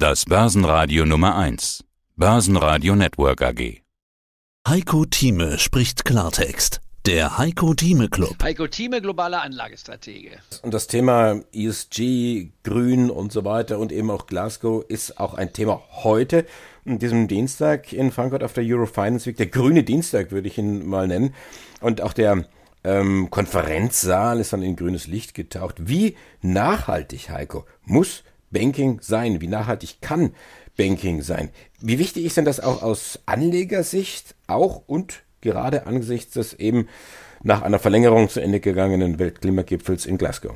Das Börsenradio Nummer 1. Börsenradio Network AG. Heiko Thieme spricht Klartext. Der Heiko Thieme Club. Heiko Thieme, globaler Anlagestratege. Und das Thema ESG, Grün und so weiter und eben auch Glasgow ist auch ein Thema heute, an diesem Dienstag in Frankfurt auf der Eurofinance Week. Der grüne Dienstag würde ich ihn mal nennen. Und auch der ähm, Konferenzsaal ist dann in grünes Licht getaucht. Wie nachhaltig, Heiko, muss Banking sein? Wie nachhaltig kann Banking sein? Wie wichtig ist denn das auch aus Anlegersicht auch und gerade angesichts des eben nach einer Verlängerung zu Ende gegangenen Weltklimagipfels in Glasgow?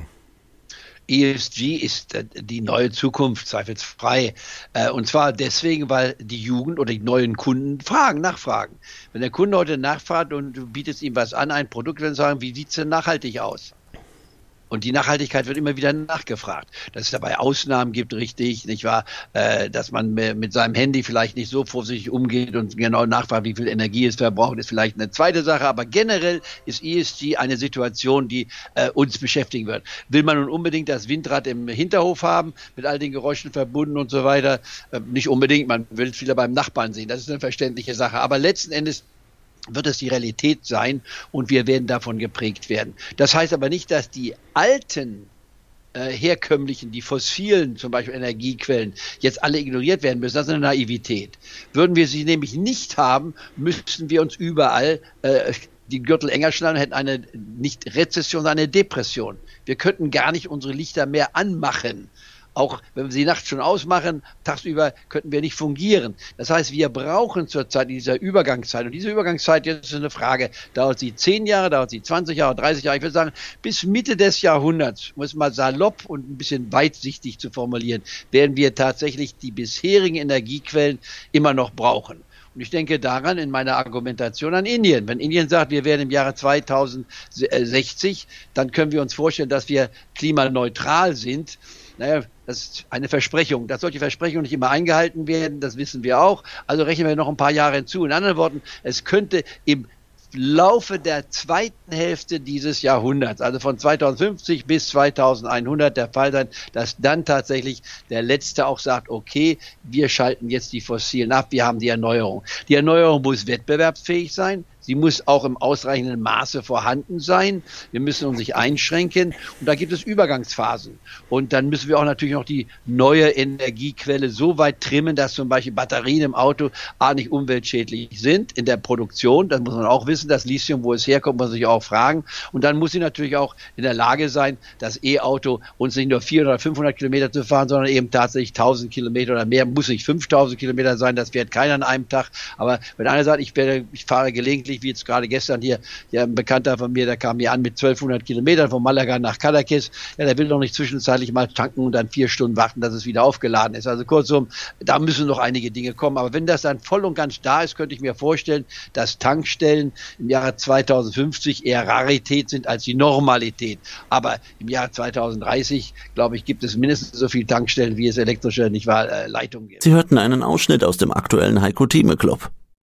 ESG ist äh, die neue Zukunft, zweifelsfrei. Äh, und zwar deswegen, weil die Jugend oder die neuen Kunden fragen, nachfragen. Wenn der Kunde heute nachfragt und du bietest ihm was an, ein Produkt, dann sagen, wie sieht es denn nachhaltig aus? Und die Nachhaltigkeit wird immer wieder nachgefragt. Dass es dabei Ausnahmen gibt, richtig, nicht wahr? Äh, dass man mit seinem Handy vielleicht nicht so vorsichtig umgeht und genau nachfragt, wie viel Energie es verbraucht, ist vielleicht eine zweite Sache. Aber generell ist ESG eine Situation, die äh, uns beschäftigen wird. Will man nun unbedingt das Windrad im Hinterhof haben, mit all den Geräuschen verbunden und so weiter? Äh, nicht unbedingt. Man will es wieder beim Nachbarn sehen. Das ist eine verständliche Sache. Aber letzten Endes wird es die Realität sein und wir werden davon geprägt werden. Das heißt aber nicht, dass die alten äh, herkömmlichen, die fossilen, zum Beispiel Energiequellen, jetzt alle ignoriert werden müssen. Das ist eine Naivität. Würden wir sie nämlich nicht haben, müssten wir uns überall äh, die Gürtel enger schnallen, hätten eine nicht Rezession, sondern eine Depression. Wir könnten gar nicht unsere Lichter mehr anmachen auch wenn wir sie nachts schon ausmachen, tagsüber könnten wir nicht fungieren. Das heißt, wir brauchen zurzeit dieser Übergangszeit. Und diese Übergangszeit, jetzt ist eine Frage, dauert sie zehn Jahre, dauert sie 20 Jahre, 30 Jahre? Ich würde sagen, bis Mitte des Jahrhunderts, um es mal salopp und ein bisschen weitsichtig zu formulieren, werden wir tatsächlich die bisherigen Energiequellen immer noch brauchen. Und ich denke daran in meiner Argumentation an Indien. Wenn Indien sagt, wir werden im Jahre 2060, dann können wir uns vorstellen, dass wir klimaneutral sind naja, das ist eine Versprechung. Dass solche Versprechungen nicht immer eingehalten werden, das wissen wir auch. Also rechnen wir noch ein paar Jahre hinzu. In anderen Worten, es könnte im Laufe der zweiten Hälfte dieses Jahrhunderts, also von 2050 bis 2100 der Fall sein, dass dann tatsächlich der Letzte auch sagt, okay, wir schalten jetzt die Fossilen ab, wir haben die Erneuerung. Die Erneuerung muss wettbewerbsfähig sein, Sie muss auch im ausreichenden Maße vorhanden sein. Wir müssen uns nicht einschränken. Und da gibt es Übergangsphasen. Und dann müssen wir auch natürlich noch die neue Energiequelle so weit trimmen, dass zum Beispiel Batterien im Auto A nicht umweltschädlich sind in der Produktion. Das muss man auch wissen. Das Lithium, wo es herkommt, muss man sich auch fragen. Und dann muss sie natürlich auch in der Lage sein, das E-Auto uns nicht nur 400 oder 500 Kilometer zu fahren, sondern eben tatsächlich 1000 Kilometer oder mehr. Muss nicht 5000 Kilometer sein. Das fährt keiner an einem Tag. Aber wenn einer sagt, ich, werde, ich fahre gelegentlich tatsächlich, wie jetzt gerade gestern hier, ja, ein Bekannter von mir, der kam hier an mit 1200 Kilometern von Malaga nach Cadaqués. Ja, der will doch nicht zwischenzeitlich mal tanken und dann vier Stunden warten, dass es wieder aufgeladen ist. Also kurzum, da müssen noch einige Dinge kommen. Aber wenn das dann voll und ganz da ist, könnte ich mir vorstellen, dass Tankstellen im Jahre 2050 eher Rarität sind als die Normalität. Aber im Jahr 2030, glaube ich, gibt es mindestens so viele Tankstellen, wie es elektrische, nicht wahr, äh, Leitungen gibt. Sie hörten einen Ausschnitt aus dem aktuellen Heiko Thieme Club.